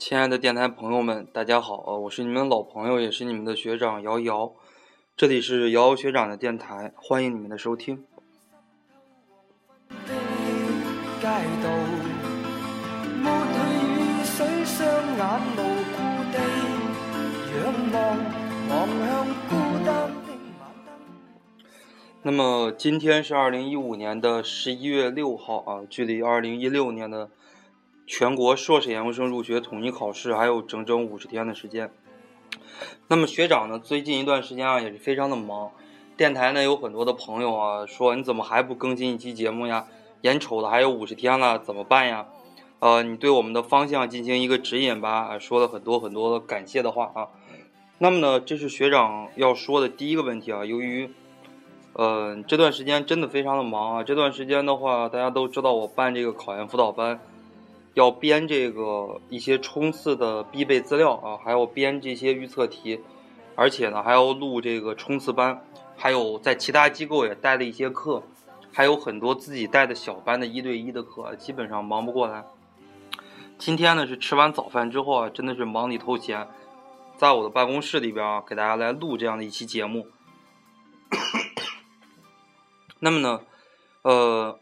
亲爱的电台朋友们，大家好啊我是你们的老朋友，也是你们的学长瑶瑶。这里是瑶瑶学长的电台，欢迎你们的收听。那么今天是二零一五年的十一月六号啊，距离二零一六年的。全国硕士研究生入学统一考试还有整整五十天的时间。那么学长呢，最近一段时间啊也是非常的忙。电台呢有很多的朋友啊说你怎么还不更新一期节目呀？眼瞅的还有五十天了，怎么办呀？呃，你对我们的方向进行一个指引吧。说了很多很多感谢的话啊。那么呢，这是学长要说的第一个问题啊。由于呃这段时间真的非常的忙啊。这段时间的话，大家都知道我办这个考研辅导班。要编这个一些冲刺的必备资料啊，还要编这些预测题，而且呢还要录这个冲刺班，还有在其他机构也带了一些课，还有很多自己带的小班的一对一的课，基本上忙不过来。今天呢是吃完早饭之后啊，真的是忙里偷闲，在我的办公室里边啊，给大家来录这样的一期节目。那么呢，呃。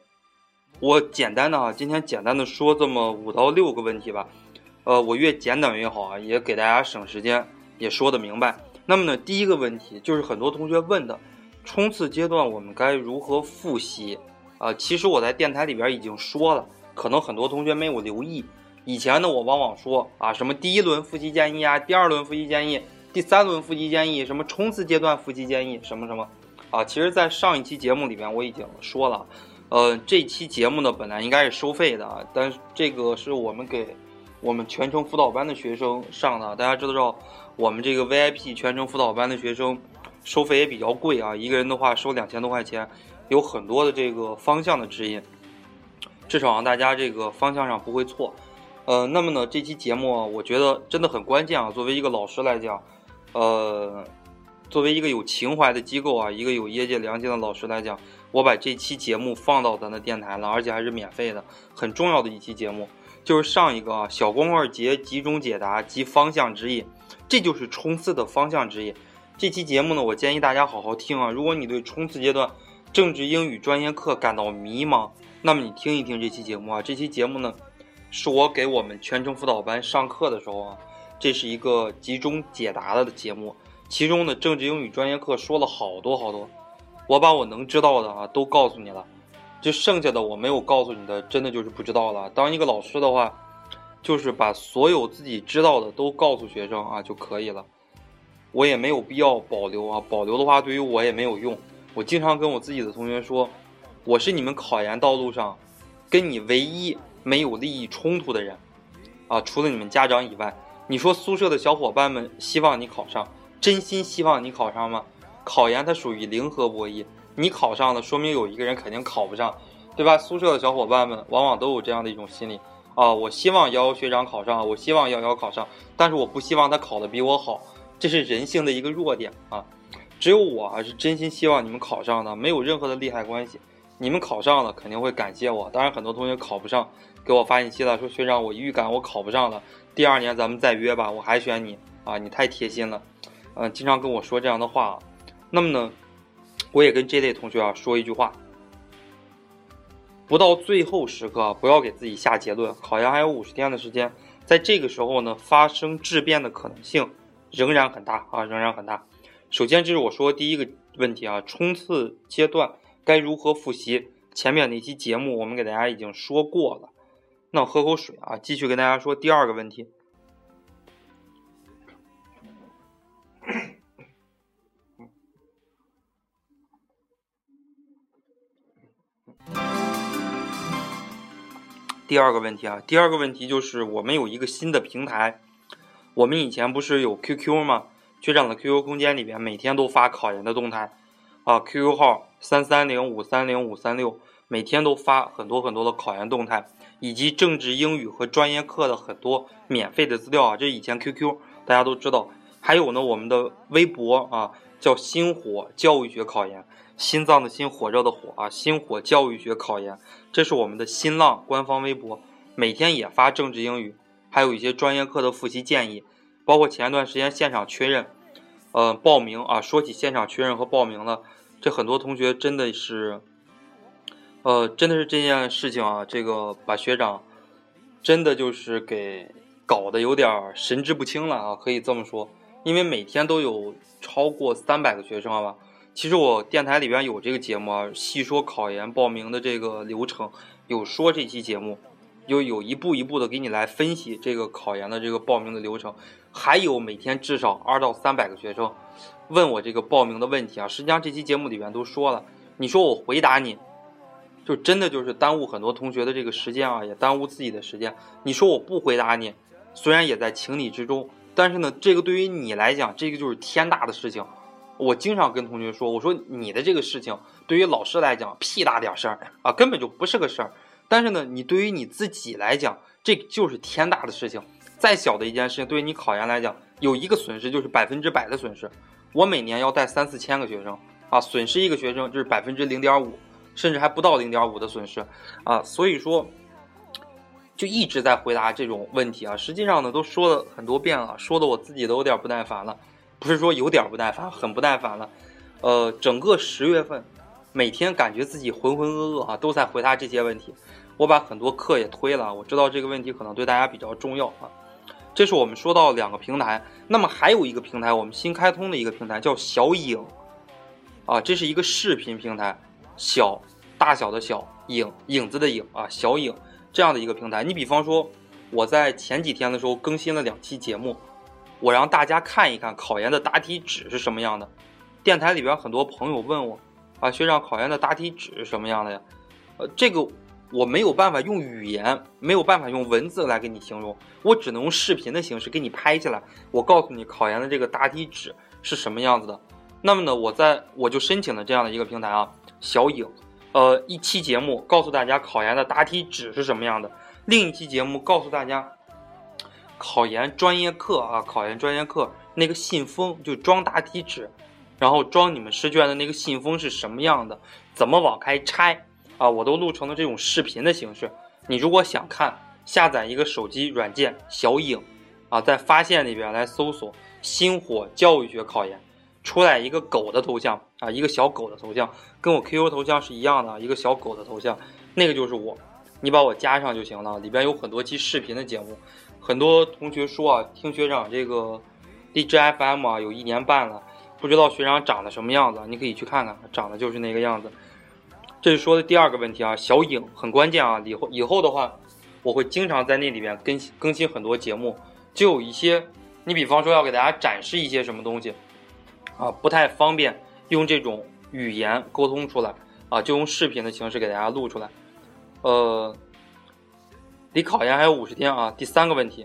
我简单的啊，今天简单的说这么五到六个问题吧，呃，我越简短越好啊，也给大家省时间，也说得明白。那么呢，第一个问题就是很多同学问的，冲刺阶段我们该如何复习啊？其实我在电台里边已经说了，可能很多同学没有留意。以前呢，我往往说啊，什么第一轮复习建议啊，第二轮复习建议，第三轮复习建议，什么冲刺阶段复习建议，什么什么，啊，其实，在上一期节目里边我已经说了。呃，这期节目呢，本来应该是收费的，但是这个是我们给我们全程辅导班的学生上的。大家知道，我们这个 VIP 全程辅导班的学生收费也比较贵啊，一个人的话收两千多块钱，有很多的这个方向的指引，至少让大家这个方向上不会错。呃，那么呢，这期节目我觉得真的很关键啊。作为一个老师来讲，呃，作为一个有情怀的机构啊，一个有业界良心的老师来讲。我把这期节目放到咱的电台了，而且还是免费的，很重要的一期节目，就是上一个啊小光棍节集中解答及方向指引，这就是冲刺的方向指引。这期节目呢，我建议大家好好听啊。如果你对冲刺阶段政治英语专业课感到迷茫，那么你听一听这期节目啊。这期节目呢，是我给我们全程辅导班上课的时候啊，这是一个集中解答的节目，其中的政治英语专业课说了好多好多。我把我能知道的啊都告诉你了，就剩下的我没有告诉你的，真的就是不知道了。当一个老师的话，就是把所有自己知道的都告诉学生啊就可以了。我也没有必要保留啊，保留的话对于我也没有用。我经常跟我自己的同学说，我是你们考研道路上跟你唯一没有利益冲突的人啊，除了你们家长以外。你说宿舍的小伙伴们希望你考上，真心希望你考上吗？考研它属于零和博弈，你考上了，说明有一个人肯定考不上，对吧？宿舍的小伙伴们往往都有这样的一种心理啊，我希望瑶瑶学长考上，我希望瑶瑶考上，但是我不希望他考的比我好，这是人性的一个弱点啊。只有我还是真心希望你们考上的，没有任何的利害关系。你们考上了肯定会感谢我，当然很多同学考不上，给我发信息了，说学长我预感我考不上了，第二年咱们再约吧，我还选你啊，你太贴心了，嗯，经常跟我说这样的话。那么呢，我也跟这类同学啊说一句话：不到最后时刻，不要给自己下结论。考研还有五十天的时间，在这个时候呢，发生质变的可能性仍然很大啊，仍然很大。首先，这是我说第一个问题啊，冲刺阶段该如何复习？前面那期节目我们给大家已经说过了。那我喝口水啊，继续跟大家说第二个问题。第二个问题啊，第二个问题就是我们有一个新的平台，我们以前不是有 QQ 吗？学长的 QQ 空间里边每天都发考研的动态，啊，QQ 号三三零五三零五三六，每天都发很多很多的考研动态，以及政治英语和专业课的很多免费的资料啊，这以前 QQ 大家都知道，还有呢，我们的微博啊，叫星火教育学考研。心脏的心，火热的火啊！心火教育学考研，这是我们的新浪官方微博，每天也发政治英语，还有一些专业课的复习建议，包括前一段时间现场确认，呃，报名啊。说起现场确认和报名了，这很多同学真的是，呃，真的是这件事情啊，这个把学长真的就是给搞得有点神志不清了啊，可以这么说。因为每天都有超过三百个学生吧。其实我电台里边有这个节目啊，细说考研报名的这个流程，有说这期节目，有有一步一步的给你来分析这个考研的这个报名的流程，还有每天至少二到三百个学生问我这个报名的问题啊。实际上这期节目里边都说了，你说我回答你，就真的就是耽误很多同学的这个时间啊，也耽误自己的时间。你说我不回答你，虽然也在情理之中，但是呢，这个对于你来讲，这个就是天大的事情。我经常跟同学说，我说你的这个事情对于老师来讲屁大点事儿啊，根本就不是个事儿。但是呢，你对于你自己来讲，这就是天大的事情。再小的一件事情，对于你考研来讲，有一个损失就是百分之百的损失。我每年要带三四千个学生啊，损失一个学生就是百分之零点五，甚至还不到零点五的损失啊。所以说，就一直在回答这种问题啊。实际上呢，都说了很多遍了，说的我自己都有点不耐烦了。不是说有点不耐烦，很不耐烦了。呃，整个十月份，每天感觉自己浑浑噩噩啊，都在回答这些问题。我把很多课也推了，我知道这个问题可能对大家比较重要啊。这是我们说到两个平台，那么还有一个平台，我们新开通的一个平台叫小影啊，这是一个视频平台，小大小的小影影子的影啊，小影这样的一个平台。你比方说，我在前几天的时候更新了两期节目。我让大家看一看考研的答题纸是什么样的。电台里边很多朋友问我，啊，学长，考研的答题纸是什么样的呀？呃，这个我没有办法用语言，没有办法用文字来给你形容，我只能用视频的形式给你拍下来。我告诉你考研的这个答题纸是什么样子的。那么呢，我在我就申请了这样的一个平台啊，小影，呃，一期节目告诉大家考研的答题纸是什么样的，另一期节目告诉大家。考研专业课啊，考研专业课那个信封就装答题纸，然后装你们试卷的那个信封是什么样的？怎么往开拆啊？我都录成了这种视频的形式。你如果想看，下载一个手机软件小影啊，在发现里边来搜索“星火教育学考研”，出来一个狗的头像啊，一个小狗的头像，跟我 QQ 头像是一样的，一个小狗的头像，那个就是我，你把我加上就行了。里边有很多期视频的节目。很多同学说啊，听学长这个 DJ FM 啊，有一年半了，不知道学长长得什么样子，你可以去看看，长得就是那个样子。这是说的第二个问题啊，小影很关键啊，以后以后的话，我会经常在那里面更新更新很多节目，就有一些，你比方说要给大家展示一些什么东西啊，不太方便用这种语言沟通出来啊，就用视频的形式给大家录出来，呃。离考研还有五十天啊！第三个问题，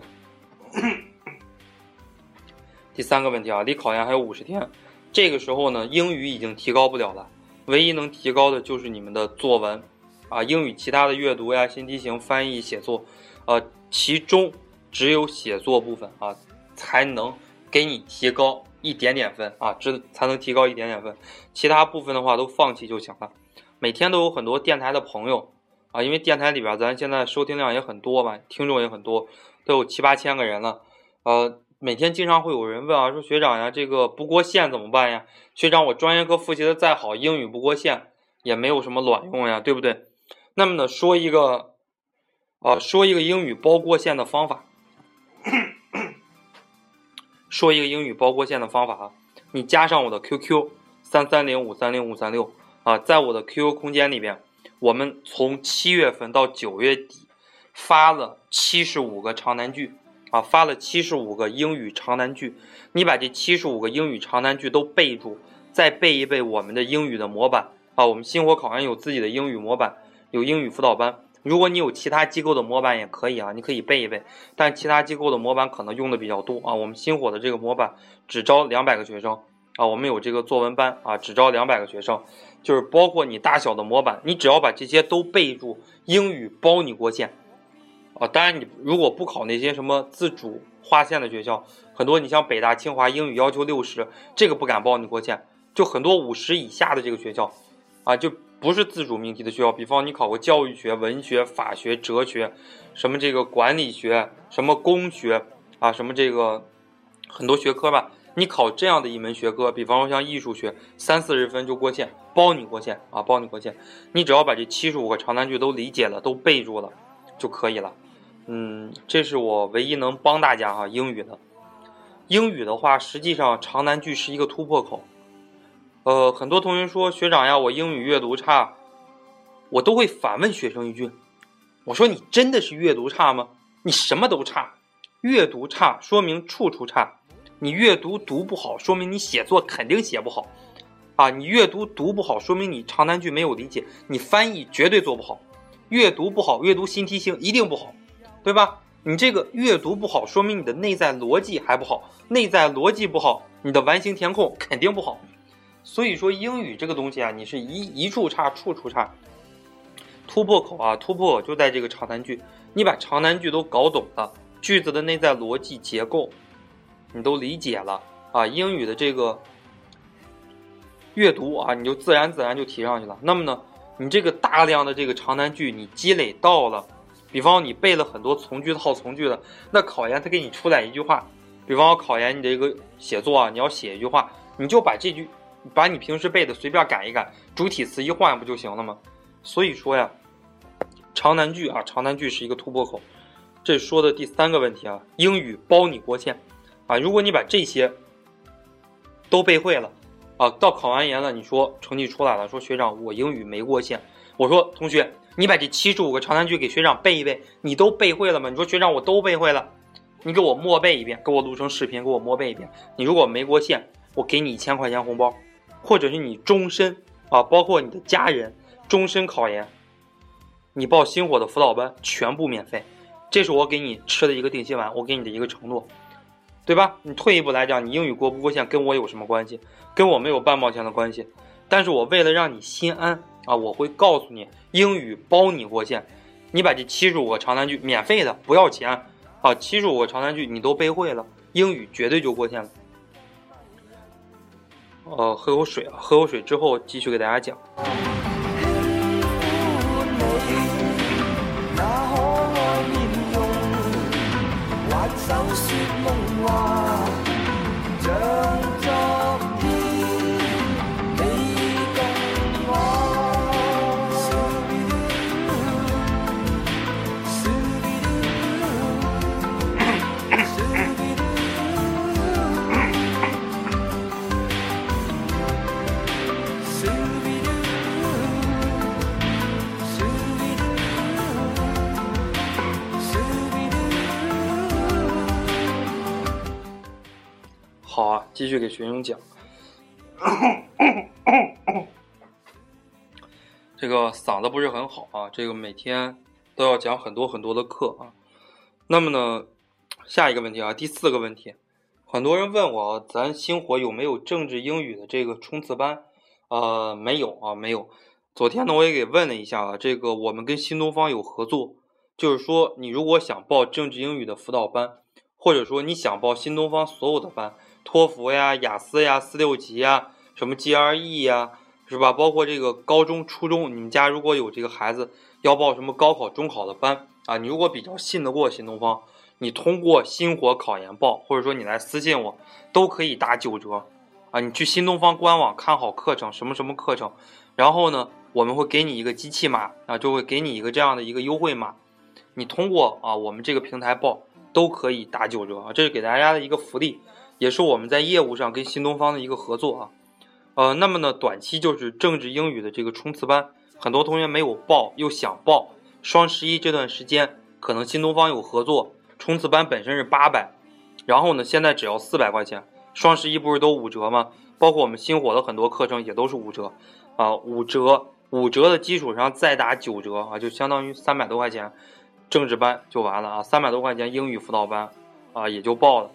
第三个问题啊，离考研还有五十天，这个时候呢，英语已经提高不了了，唯一能提高的就是你们的作文，啊，英语其他的阅读呀、新题型、翻译、写作，呃，其中只有写作部分啊，才能给你提高一点点分啊，这才能提高一点点分，其他部分的话都放弃就行了。每天都有很多电台的朋友。啊，因为电台里边咱现在收听量也很多嘛，听众也很多，都有七八千个人了。呃，每天经常会有人问啊，说学长呀，这个不过线怎么办呀？学长，我专业课复习的再好，英语不过线也没有什么卵用呀，对不对？那么呢，说一个，啊，说一个英语包过线的方法，说一个英语包过线的方法啊，你加上我的 QQ 三三零五三零五三六啊，在我的 QQ 空间里边。我们从七月份到九月底，发了七十五个长难句，啊，发了七十五个英语长难句。你把这七十五个英语长难句都背住，再背一背我们的英语的模板，啊，我们星火考研有自己的英语模板，有英语辅导班。如果你有其他机构的模板也可以啊，你可以背一背。但其他机构的模板可能用的比较多啊，我们星火的这个模板只招两百个学生。啊，我们有这个作文班啊，只招两百个学生，就是包括你大小的模板，你只要把这些都备注，英语包你过线。啊，当然你如果不考那些什么自主划线的学校，很多你像北大、清华，英语要求六十，这个不敢包你过线。就很多五十以下的这个学校，啊，就不是自主命题的学校，比方你考过教育学、文学、法学、哲学，什么这个管理学、什么工学啊，什么这个很多学科吧。你考这样的一门学科，比方说像艺术学，三四十分就过线，包你过线啊，包你过线。你只要把这七十五个长难句都理解了，都背住了就可以了。嗯，这是我唯一能帮大家哈英语的。英语的话，实际上长难句是一个突破口。呃，很多同学说学长呀，我英语阅读差，我都会反问学生一句：我说你真的是阅读差吗？你什么都差，阅读差说明处处差。你阅读读不好，说明你写作肯定写不好，啊，你阅读读不好，说明你长难句没有理解，你翻译绝对做不好，阅读不好，阅读新题型一定不好，对吧？你这个阅读不好，说明你的内在逻辑还不好，内在逻辑不好，你的完形填空肯定不好。所以说英语这个东西啊，你是一一处差，处处差。突破口啊，突破口就在这个长难句，你把长难句都搞懂了，句子的内在逻辑结构。你都理解了啊，英语的这个阅读啊，你就自然自然就提上去了。那么呢，你这个大量的这个长难句，你积累到了，比方你背了很多从句套从句的，那考研他给你出来一句话，比方我考研你的一个写作啊，你要写一句话，你就把这句，把你平时背的随便改一改，主体词一换不就行了吗？所以说呀，长难句啊，长难句是一个突破口。这说的第三个问题啊，英语包你过线。啊，如果你把这些都背会了，啊，到考完研了，你说成绩出来了，说学长我英语没过线，我说同学，你把这七十五个长难句给学长背一背，你都背会了吗？你说学长我都背会了，你给我默背一遍，给我录成视频，给我默背一遍。你如果没过线，我给你一千块钱红包，或者是你终身啊，包括你的家人终身考研，你报星火的辅导班全部免费，这是我给你吃的一个定心丸，我给你的一个承诺。对吧？你退一步来讲，你英语过不过线跟我有什么关系？跟我没有半毛钱的关系。但是我为了让你心安啊，我会告诉你，英语包你过线。你把这七十五个长难句免费的，不要钱啊！七十五个长难句你都背会了，英语绝对就过线了。呃，喝口水啊，喝口水之后继续给大家讲。好啊，继续给学生讲。这个嗓子不是很好啊，这个每天都要讲很多很多的课啊。那么呢，下一个问题啊，第四个问题，很多人问我，咱星火有没有政治英语的这个冲刺班？呃，没有啊，没有。昨天呢，我也给问了一下啊，这个我们跟新东方有合作，就是说，你如果想报政治英语的辅导班，或者说你想报新东方所有的班。托福呀、雅思呀、四六级呀、什么 GRE 呀，是吧？包括这个高中、初中，你们家如果有这个孩子要报什么高考、中考的班啊，你如果比较信得过新东方，你通过新火考研报，或者说你来私信我，都可以打九折啊。你去新东方官网看好课程，什么什么课程，然后呢，我们会给你一个机器码啊，就会给你一个这样的一个优惠码，你通过啊我们这个平台报都可以打九折啊，这是给大家的一个福利。也是我们在业务上跟新东方的一个合作啊，呃，那么呢，短期就是政治英语的这个冲刺班，很多同学没有报又想报，双十一这段时间可能新东方有合作，冲刺班本身是八百，然后呢，现在只要四百块钱，双十一不是都五折吗？包括我们星火的很多课程也都是五折，啊，五折，五折的基础上再打九折啊，就相当于三百多块钱，政治班就完了啊，三百多块钱英语辅导班啊也就报了。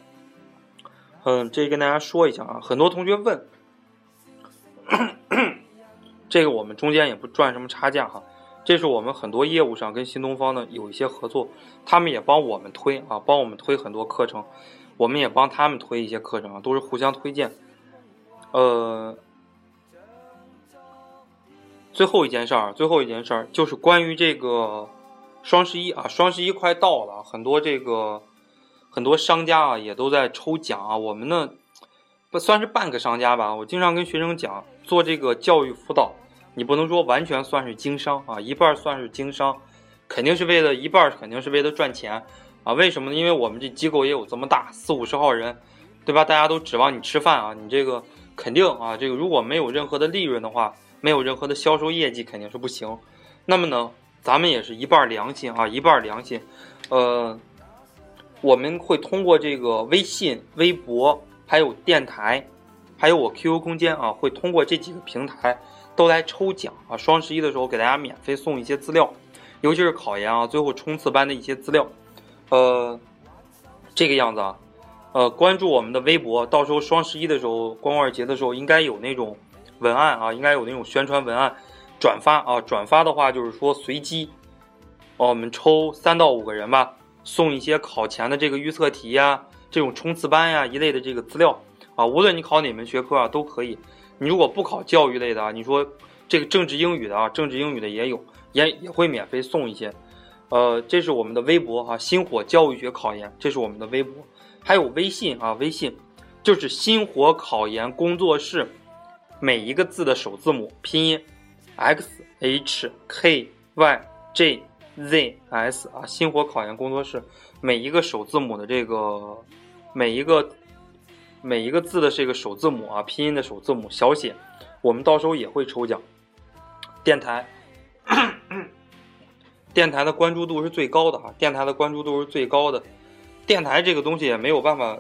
嗯，这跟大家说一下啊，很多同学问，这个我们中间也不赚什么差价哈，这是我们很多业务上跟新东方呢有一些合作，他们也帮我们推啊，帮我们推很多课程，我们也帮他们推一些课程啊，都是互相推荐。呃，最后一件事儿，最后一件事儿就是关于这个双十一啊，双十一快到了，很多这个很多商家啊也都在抽奖啊。我们呢不算是半个商家吧，我经常跟学生讲，做这个教育辅导，你不能说完全算是经商啊，一半算是经商，肯定是为了一半肯定是为了赚钱啊。为什么呢？因为我们这机构也有这么大，四五十号人，对吧？大家都指望你吃饭啊，你这个肯定啊，这个如果没有任何的利润的话。没有任何的销售业绩肯定是不行，那么呢，咱们也是一半良心啊，一半良心，呃，我们会通过这个微信、微博，还有电台，还有我 QQ 空间啊，会通过这几个平台都来抽奖啊。双十一的时候给大家免费送一些资料，尤其是考研啊，最后冲刺班的一些资料，呃，这个样子啊，呃，关注我们的微博，到时候双十一的时候，光棍节的时候应该有那种。文案啊，应该有那种宣传文案，转发啊，转发的话就是说随机，哦，我们抽三到五个人吧，送一些考前的这个预测题呀，这种冲刺班呀一类的这个资料啊，无论你考哪门学科啊都可以。你如果不考教育类的啊，你说这个政治英语的啊，政治英语的也有，也也会免费送一些。呃，这是我们的微博哈，星火教育学考研，这是我们的微博，还有微信啊，微信就是星火考研工作室。每一个字的首字母拼音，x h k y j z s 啊，星火考研工作室，每一个首字母的这个，每一个每一个字的这个首字母啊，拼音的首字母小写，我们到时候也会抽奖。电台，电台的关注度是最高的啊，电台的关注度是最高的，电台这个东西也没有办法。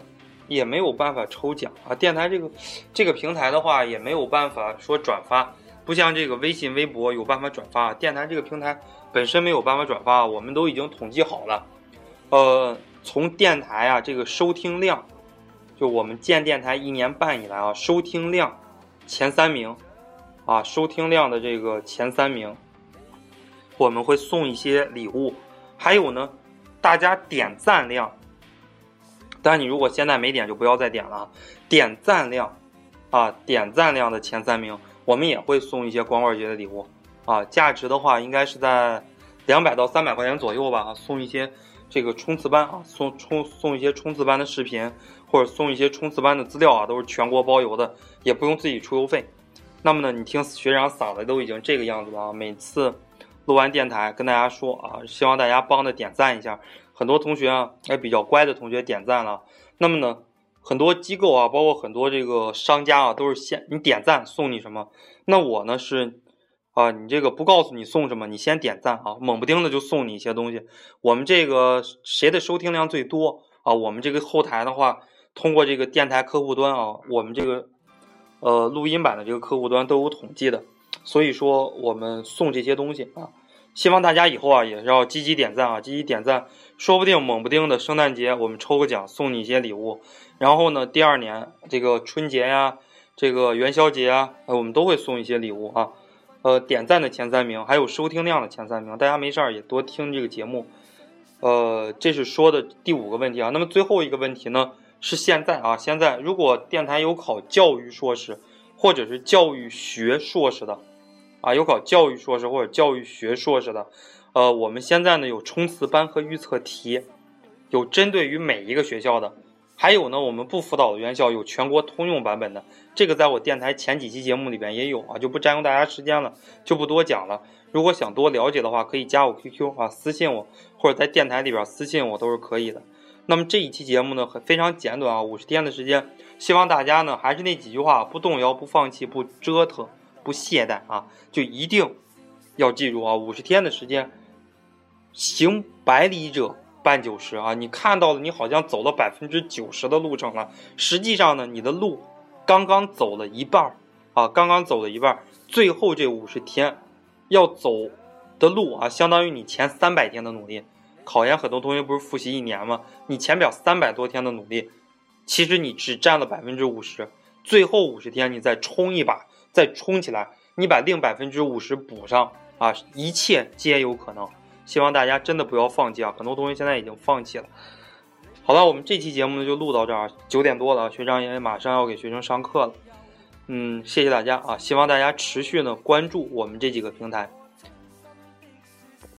也没有办法抽奖啊！电台这个这个平台的话，也没有办法说转发，不像这个微信、微博有办法转发。电台这个平台本身没有办法转发，我们都已经统计好了。呃，从电台啊这个收听量，就我们建电台一年半以来啊，收听量前三名啊，收听量的这个前三名，我们会送一些礼物。还有呢，大家点赞量。但你如果现在没点，就不要再点了。点赞量，啊，点赞量的前三名，我们也会送一些光棍节的礼物，啊，价值的话应该是在两百到三百块钱左右吧。送一些这个冲刺班啊，送冲送一些冲刺班的视频，或者送一些冲刺班的资料啊，都是全国包邮的，也不用自己出邮费。那么呢，你听学长嗓子都已经这个样子了啊，每次录完电台跟大家说啊，希望大家帮着点赞一下。很多同学啊，哎，比较乖的同学点赞了。那么呢，很多机构啊，包括很多这个商家啊，都是先你点赞送你什么。那我呢是，啊，你这个不告诉你送什么，你先点赞啊，猛不丁的就送你一些东西。我们这个谁的收听量最多啊？我们这个后台的话，通过这个电台客户端啊，我们这个呃录音版的这个客户端都有统计的。所以说，我们送这些东西啊。希望大家以后啊也要积极点赞啊，积极点赞，说不定猛不丁的圣诞节我们抽个奖送你一些礼物，然后呢第二年这个春节呀，这个元宵节啊，我们都会送一些礼物啊。呃，点赞的前三名，还有收听量的前三名，大家没事儿也多听这个节目。呃，这是说的第五个问题啊。那么最后一个问题呢是现在啊，现在如果电台有考教育硕士或者是教育学硕士的。啊，有考教育硕士或者教育学硕士的，呃，我们现在呢有冲刺班和预测题，有针对于每一个学校的，还有呢我们不辅导的院校有全国通用版本的，这个在我电台前几期节目里边也有啊，就不占用大家时间了，就不多讲了。如果想多了解的话，可以加我 QQ 啊，私信我，或者在电台里边私信我都是可以的。那么这一期节目呢，很非常简短啊，五十天的时间，希望大家呢还是那几句话，不动摇，不放弃，不折腾。不懈怠啊，就一定要记住啊！五十天的时间，行百里者半九十啊！你看到了，你好像走了百分之九十的路程了，实际上呢，你的路刚刚走了一半儿啊，刚刚走了一半儿。最后这五十天要走的路啊，相当于你前三百天的努力。考研很多同学不是复习一年吗？你前表三百多天的努力，其实你只占了百分之五十。最后五十天你再冲一把。再冲起来，你把另百分之五十补上啊！一切皆有可能。希望大家真的不要放弃啊！很多同学现在已经放弃了。好了，我们这期节目呢就录到这儿，九点多了，学长也马上要给学生上课了。嗯，谢谢大家啊！希望大家持续呢关注我们这几个平台。